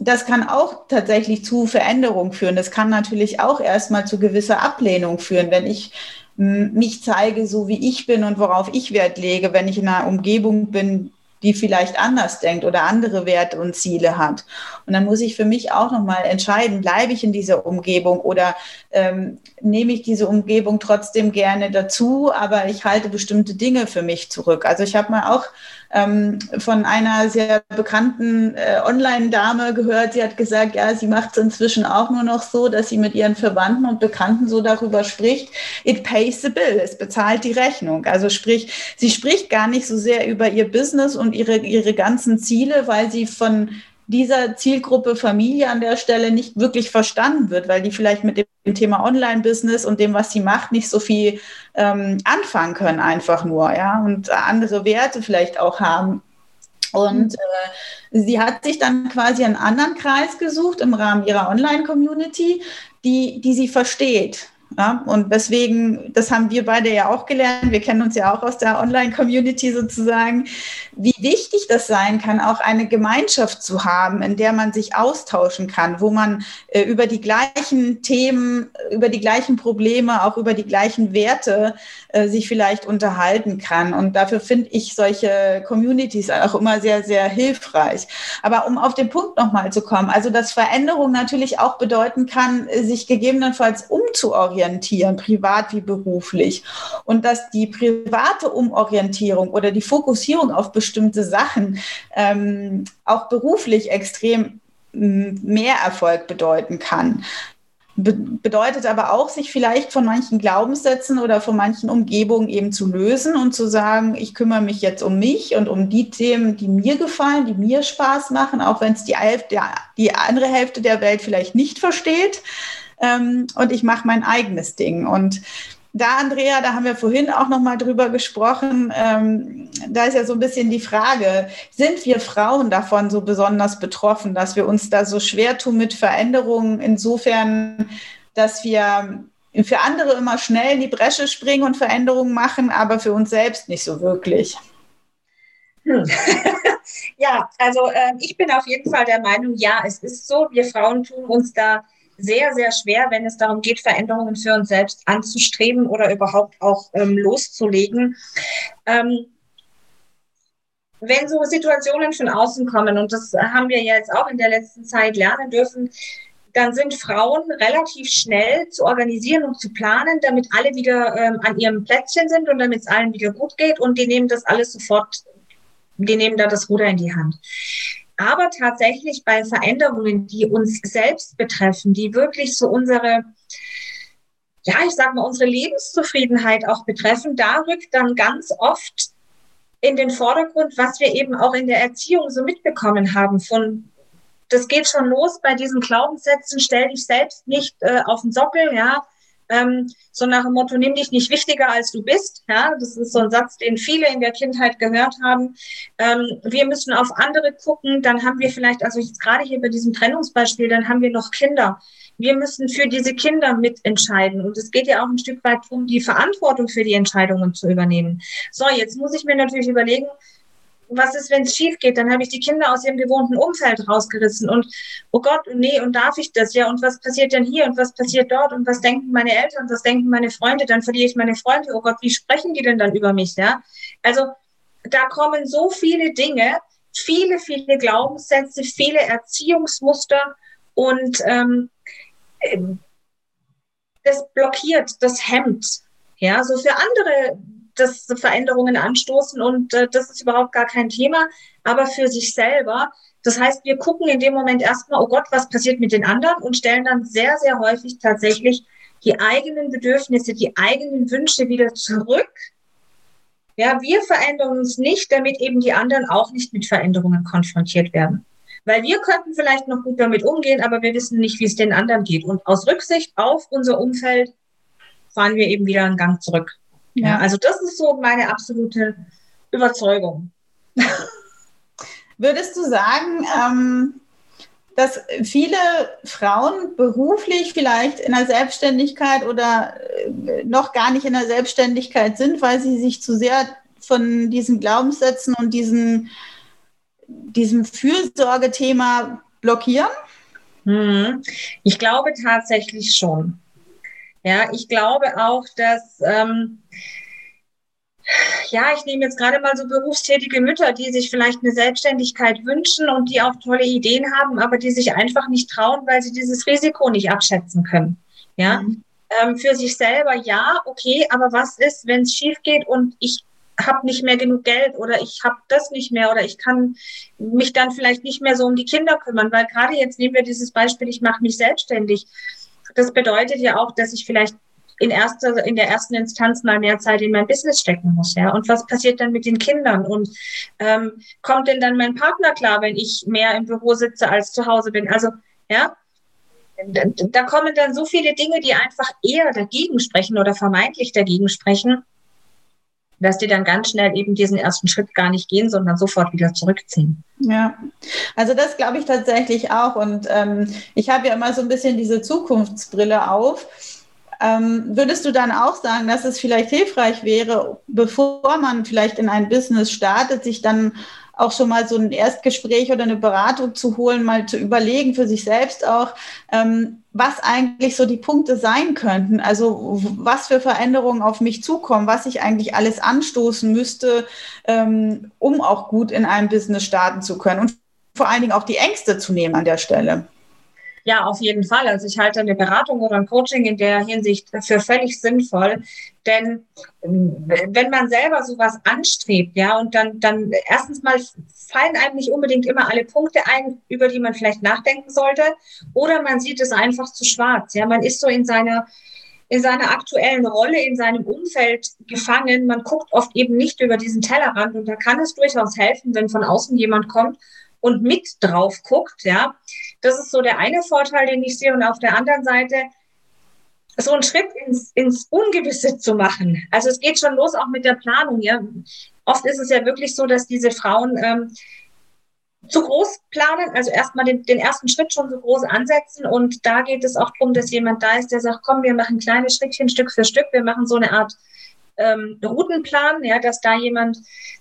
das kann auch tatsächlich zu Veränderung führen. Das kann natürlich auch erstmal zu gewisser Ablehnung führen, wenn ich mich zeige, so wie ich bin und worauf ich Wert lege, wenn ich in einer Umgebung bin, die vielleicht anders denkt oder andere Werte und Ziele hat. Und dann muss ich für mich auch nochmal entscheiden, bleibe ich in dieser Umgebung oder ähm, nehme ich diese Umgebung trotzdem gerne dazu, aber ich halte bestimmte Dinge für mich zurück. Also ich habe mal auch ähm, von einer sehr bekannten äh, Online-Dame gehört, sie hat gesagt, ja, sie macht es inzwischen auch nur noch so, dass sie mit ihren Verwandten und Bekannten so darüber spricht, it pays the bill, es bezahlt die Rechnung. Also sprich, sie spricht gar nicht so sehr über ihr Business und ihre, ihre ganzen Ziele, weil sie von dieser Zielgruppe Familie an der Stelle nicht wirklich verstanden wird, weil die vielleicht mit dem Thema Online-Business und dem, was sie macht, nicht so viel ähm, anfangen können, einfach nur, ja, und andere Werte vielleicht auch haben. Und äh, sie hat sich dann quasi einen anderen Kreis gesucht im Rahmen ihrer Online-Community, die, die sie versteht. Ja, und deswegen, das haben wir beide ja auch gelernt, wir kennen uns ja auch aus der Online-Community sozusagen, wie wichtig das sein kann, auch eine Gemeinschaft zu haben, in der man sich austauschen kann, wo man äh, über die gleichen Themen, über die gleichen Probleme, auch über die gleichen Werte äh, sich vielleicht unterhalten kann. Und dafür finde ich solche Communities auch immer sehr, sehr hilfreich. Aber um auf den Punkt nochmal zu kommen, also dass Veränderung natürlich auch bedeuten kann, sich gegebenenfalls umzuorientieren umorientieren, privat wie beruflich. Und dass die private Umorientierung oder die Fokussierung auf bestimmte Sachen ähm, auch beruflich extrem mehr Erfolg bedeuten kann. Be bedeutet aber auch, sich vielleicht von manchen Glaubenssätzen oder von manchen Umgebungen eben zu lösen und zu sagen, ich kümmere mich jetzt um mich und um die Themen, die mir gefallen, die mir Spaß machen, auch wenn es die, die andere Hälfte der Welt vielleicht nicht versteht. Ähm, und ich mache mein eigenes Ding. Und da, Andrea, da haben wir vorhin auch noch mal drüber gesprochen. Ähm, da ist ja so ein bisschen die Frage: Sind wir Frauen davon so besonders betroffen, dass wir uns da so schwer tun mit Veränderungen? Insofern, dass wir für andere immer schnell in die Bresche springen und Veränderungen machen, aber für uns selbst nicht so wirklich. Hm. ja, also äh, ich bin auf jeden Fall der Meinung, ja, es ist so. Wir Frauen tun uns da sehr, sehr schwer, wenn es darum geht, Veränderungen für uns selbst anzustreben oder überhaupt auch ähm, loszulegen. Ähm, wenn so Situationen von außen kommen, und das haben wir jetzt auch in der letzten Zeit lernen dürfen, dann sind Frauen relativ schnell zu organisieren und zu planen, damit alle wieder ähm, an ihrem Plätzchen sind und damit es allen wieder gut geht. Und die nehmen das alles sofort, die nehmen da das Ruder in die Hand. Aber tatsächlich bei Veränderungen, die uns selbst betreffen, die wirklich so unsere, ja, ich sag mal, unsere Lebenszufriedenheit auch betreffen, da rückt dann ganz oft in den Vordergrund, was wir eben auch in der Erziehung so mitbekommen haben von das geht schon los bei diesen Glaubenssätzen, stell dich selbst nicht äh, auf den Sockel, ja, ähm, so nach dem Motto, nimm dich nicht wichtiger als du bist. Ja, das ist so ein Satz, den viele in der Kindheit gehört haben. Ähm, wir müssen auf andere gucken. Dann haben wir vielleicht, also jetzt gerade hier bei diesem Trennungsbeispiel, dann haben wir noch Kinder. Wir müssen für diese Kinder mitentscheiden. Und es geht ja auch ein Stück weit darum, die Verantwortung für die Entscheidungen zu übernehmen. So, jetzt muss ich mir natürlich überlegen, was ist, wenn es schief geht? Dann habe ich die Kinder aus ihrem gewohnten Umfeld rausgerissen und oh Gott, nee, und darf ich das? Ja, und was passiert denn hier und was passiert dort und was denken meine Eltern, was denken meine Freunde? Dann verliere ich meine Freunde. Oh Gott, wie sprechen die denn dann über mich? Ja, also da kommen so viele Dinge, viele, viele Glaubenssätze, viele Erziehungsmuster und ähm, das blockiert, das hemmt. Ja, so für andere dass Veränderungen anstoßen und äh, das ist überhaupt gar kein Thema, aber für sich selber. Das heißt, wir gucken in dem Moment erstmal, oh Gott, was passiert mit den anderen und stellen dann sehr, sehr häufig tatsächlich die eigenen Bedürfnisse, die eigenen Wünsche wieder zurück. Ja, wir verändern uns nicht, damit eben die anderen auch nicht mit Veränderungen konfrontiert werden. Weil wir könnten vielleicht noch gut damit umgehen, aber wir wissen nicht, wie es den anderen geht. Und aus Rücksicht auf unser Umfeld fahren wir eben wieder einen Gang zurück. Ja, also das ist so meine absolute Überzeugung. Würdest du sagen, ähm, dass viele Frauen beruflich vielleicht in der Selbstständigkeit oder äh, noch gar nicht in der Selbstständigkeit sind, weil sie sich zu sehr von diesen Glaubenssätzen und diesen, diesem Fürsorgethema blockieren? Hm. Ich glaube tatsächlich schon. Ja, ich glaube auch, dass, ähm, ja, ich nehme jetzt gerade mal so berufstätige Mütter, die sich vielleicht eine Selbstständigkeit wünschen und die auch tolle Ideen haben, aber die sich einfach nicht trauen, weil sie dieses Risiko nicht abschätzen können. Ja, mhm. ähm, für sich selber ja, okay, aber was ist, wenn es schief geht und ich habe nicht mehr genug Geld oder ich habe das nicht mehr oder ich kann mich dann vielleicht nicht mehr so um die Kinder kümmern, weil gerade jetzt nehmen wir dieses Beispiel, ich mache mich selbstständig das bedeutet ja auch, dass ich vielleicht in, erster, in der ersten Instanz mal mehr Zeit in mein Business stecken muss. Ja? Und was passiert dann mit den Kindern? Und ähm, kommt denn dann mein Partner klar, wenn ich mehr im Büro sitze als zu Hause bin? Also, ja, da kommen dann so viele Dinge, die einfach eher dagegen sprechen oder vermeintlich dagegen sprechen, dass die dann ganz schnell eben diesen ersten Schritt gar nicht gehen, sondern sofort wieder zurückziehen. Ja, also das glaube ich tatsächlich auch. Und ähm, ich habe ja immer so ein bisschen diese Zukunftsbrille auf. Ähm, würdest du dann auch sagen, dass es vielleicht hilfreich wäre, bevor man vielleicht in ein Business startet, sich dann auch schon mal so ein Erstgespräch oder eine Beratung zu holen, mal zu überlegen für sich selbst auch, ähm, was eigentlich so die Punkte sein könnten. Also was für Veränderungen auf mich zukommen, was ich eigentlich alles anstoßen müsste, ähm, um auch gut in einem Business starten zu können und vor allen Dingen auch die Ängste zu nehmen an der Stelle. Ja, auf jeden Fall. Also ich halte eine Beratung oder ein Coaching in der Hinsicht für völlig sinnvoll. Denn wenn man selber sowas anstrebt, ja, und dann, dann erstens mal fallen einem nicht unbedingt immer alle Punkte ein, über die man vielleicht nachdenken sollte, oder man sieht es einfach zu schwarz. Ja, man ist so in seiner in seiner aktuellen Rolle, in seinem Umfeld gefangen. Man guckt oft eben nicht über diesen Tellerrand und da kann es durchaus helfen, wenn von außen jemand kommt und mit drauf guckt, ja. Das ist so der eine Vorteil, den ich sehe. Und auf der anderen Seite so einen Schritt ins, ins Ungewisse zu machen. Also es geht schon los auch mit der Planung, ja. Oft ist es ja wirklich so, dass diese Frauen ähm, zu groß planen, also erstmal den, den ersten Schritt schon so groß ansetzen. Und da geht es auch darum, dass jemand da ist, der sagt, komm, wir machen kleine Schrittchen Stück für Stück. Wir machen so eine Art ähm, Routenplan, ja, dass da jemand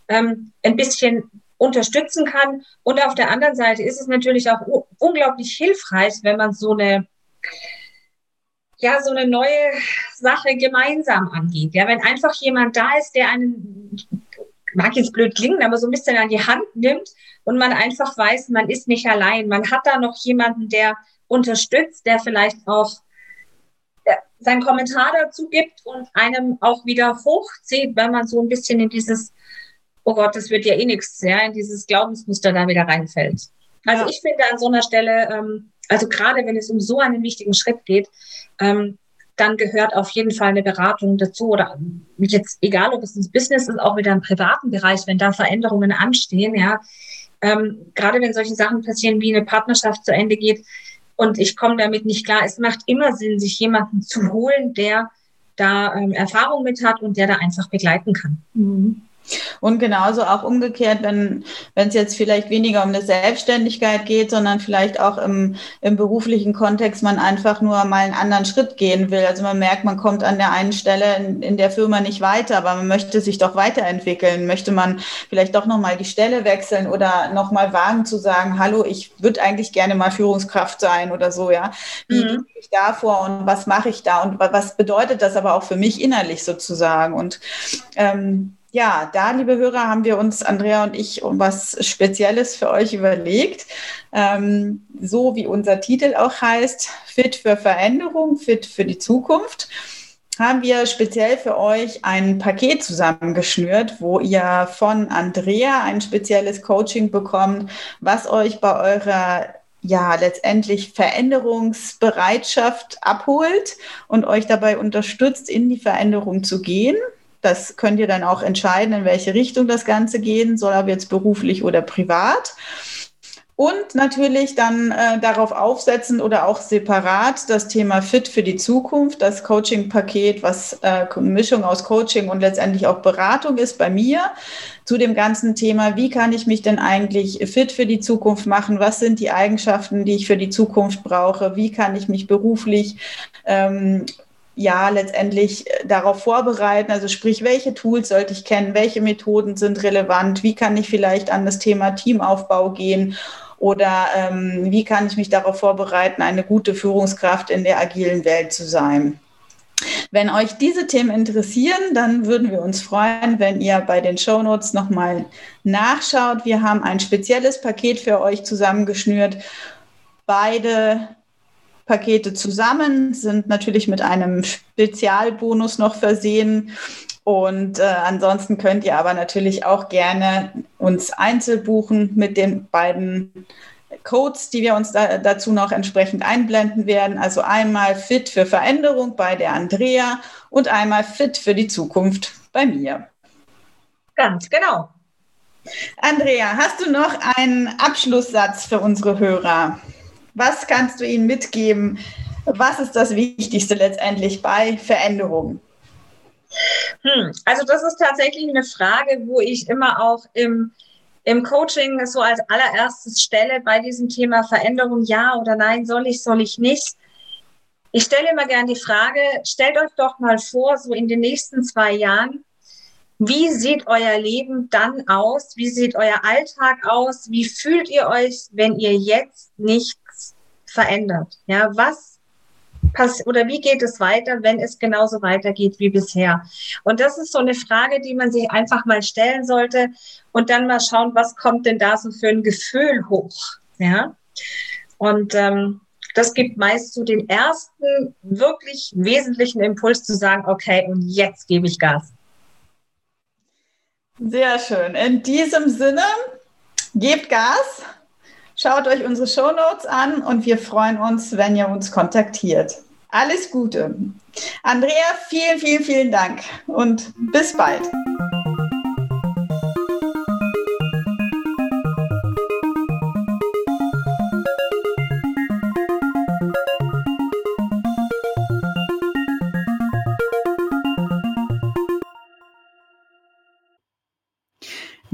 ähm, ein bisschen unterstützen kann. Und auf der anderen Seite ist es natürlich auch unglaublich hilfreich, wenn man so eine ja, so eine neue Sache gemeinsam angeht. Ja, wenn einfach jemand da ist, der einen, mag jetzt blöd klingen, aber so ein bisschen an die Hand nimmt und man einfach weiß, man ist nicht allein. Man hat da noch jemanden, der unterstützt, der vielleicht auch seinen Kommentar dazu gibt und einem auch wieder hochzieht, wenn man so ein bisschen in dieses oh Gott, das wird ja eh nichts, ja, in dieses Glaubensmuster da wieder reinfällt. Also ja. ich finde an so einer Stelle, ähm, also gerade wenn es um so einen wichtigen Schritt geht, ähm, dann gehört auf jeden Fall eine Beratung dazu oder jetzt egal, ob es ins Business ist, auch wieder im privaten Bereich, wenn da Veränderungen anstehen, ja, ähm, gerade wenn solche Sachen passieren, wie eine Partnerschaft zu Ende geht und ich komme damit nicht klar, es macht immer Sinn, sich jemanden zu holen, der da ähm, Erfahrung mit hat und der da einfach begleiten kann. Mhm. Und genauso auch umgekehrt, wenn es jetzt vielleicht weniger um eine Selbstständigkeit geht, sondern vielleicht auch im, im beruflichen Kontext man einfach nur mal einen anderen Schritt gehen will. Also man merkt, man kommt an der einen Stelle in, in der Firma nicht weiter, aber man möchte sich doch weiterentwickeln. Möchte man vielleicht doch nochmal die Stelle wechseln oder nochmal wagen zu sagen, hallo, ich würde eigentlich gerne mal Führungskraft sein oder so, ja. Wie mhm. gehe ich da vor und was mache ich da und was bedeutet das aber auch für mich innerlich sozusagen? Und ähm, ja, da, liebe Hörer, haben wir uns, Andrea und ich, um was Spezielles für euch überlegt. Ähm, so wie unser Titel auch heißt, Fit für Veränderung, Fit für die Zukunft, haben wir speziell für euch ein Paket zusammengeschnürt, wo ihr von Andrea ein spezielles Coaching bekommt, was euch bei eurer ja, letztendlich Veränderungsbereitschaft abholt und euch dabei unterstützt, in die Veränderung zu gehen. Das könnt ihr dann auch entscheiden, in welche Richtung das Ganze gehen soll, ob jetzt beruflich oder privat. Und natürlich dann äh, darauf aufsetzen oder auch separat das Thema Fit für die Zukunft, das Coaching-Paket, was äh, Mischung aus Coaching und letztendlich auch Beratung ist bei mir zu dem ganzen Thema, wie kann ich mich denn eigentlich fit für die Zukunft machen? Was sind die Eigenschaften, die ich für die Zukunft brauche? Wie kann ich mich beruflich ähm, ja letztendlich äh, darauf vorbereiten. Also sprich, welche Tools sollte ich kennen, welche Methoden sind relevant, wie kann ich vielleicht an das Thema Teamaufbau gehen oder ähm, wie kann ich mich darauf vorbereiten, eine gute Führungskraft in der agilen Welt zu sein. Wenn euch diese Themen interessieren, dann würden wir uns freuen, wenn ihr bei den Shownotes nochmal nachschaut. Wir haben ein spezielles Paket für euch zusammengeschnürt. Beide Pakete zusammen, sind natürlich mit einem Spezialbonus noch versehen. Und äh, ansonsten könnt ihr aber natürlich auch gerne uns einzeln buchen mit den beiden Codes, die wir uns da, dazu noch entsprechend einblenden werden. Also einmal Fit für Veränderung bei der Andrea und einmal Fit für die Zukunft bei mir. Ganz genau. Andrea, hast du noch einen Abschlusssatz für unsere Hörer? Was kannst du ihnen mitgeben? Was ist das Wichtigste letztendlich bei Veränderungen? Hm, also das ist tatsächlich eine Frage, wo ich immer auch im, im Coaching so als allererstes stelle bei diesem Thema Veränderung, ja oder nein, soll ich, soll ich nicht. Ich stelle immer gerne die Frage, stellt euch doch mal vor, so in den nächsten zwei Jahren, wie sieht euer Leben dann aus? Wie sieht euer Alltag aus? Wie fühlt ihr euch, wenn ihr jetzt nicht verändert? Ja, was passiert oder wie geht es weiter, wenn es genauso weitergeht wie bisher? Und das ist so eine Frage, die man sich einfach mal stellen sollte und dann mal schauen, was kommt denn da so für ein Gefühl hoch? Ja. Und ähm, das gibt meist so den ersten wirklich wesentlichen Impuls zu sagen, okay, und jetzt gebe ich Gas. Sehr schön. In diesem Sinne, gebt Gas, schaut euch unsere Shownotes an und wir freuen uns, wenn ihr uns kontaktiert. Alles Gute. Andrea, vielen, vielen, vielen Dank und bis bald.